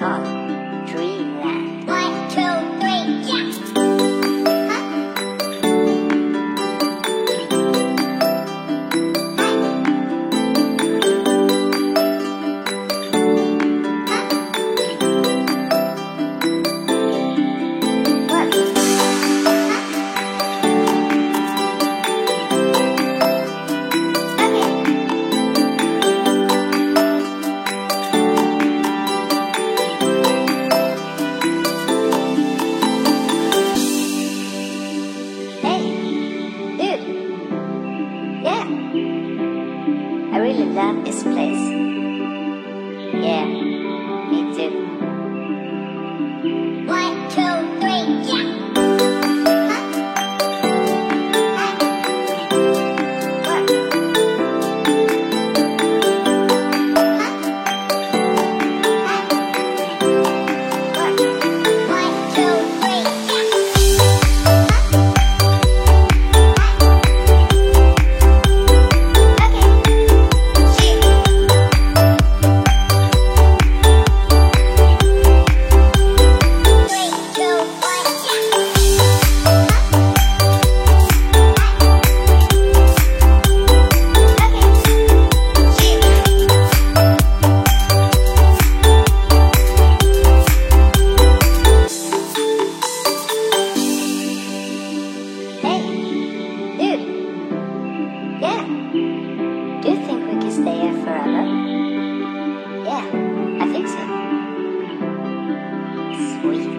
thought. really love is placed. Voice.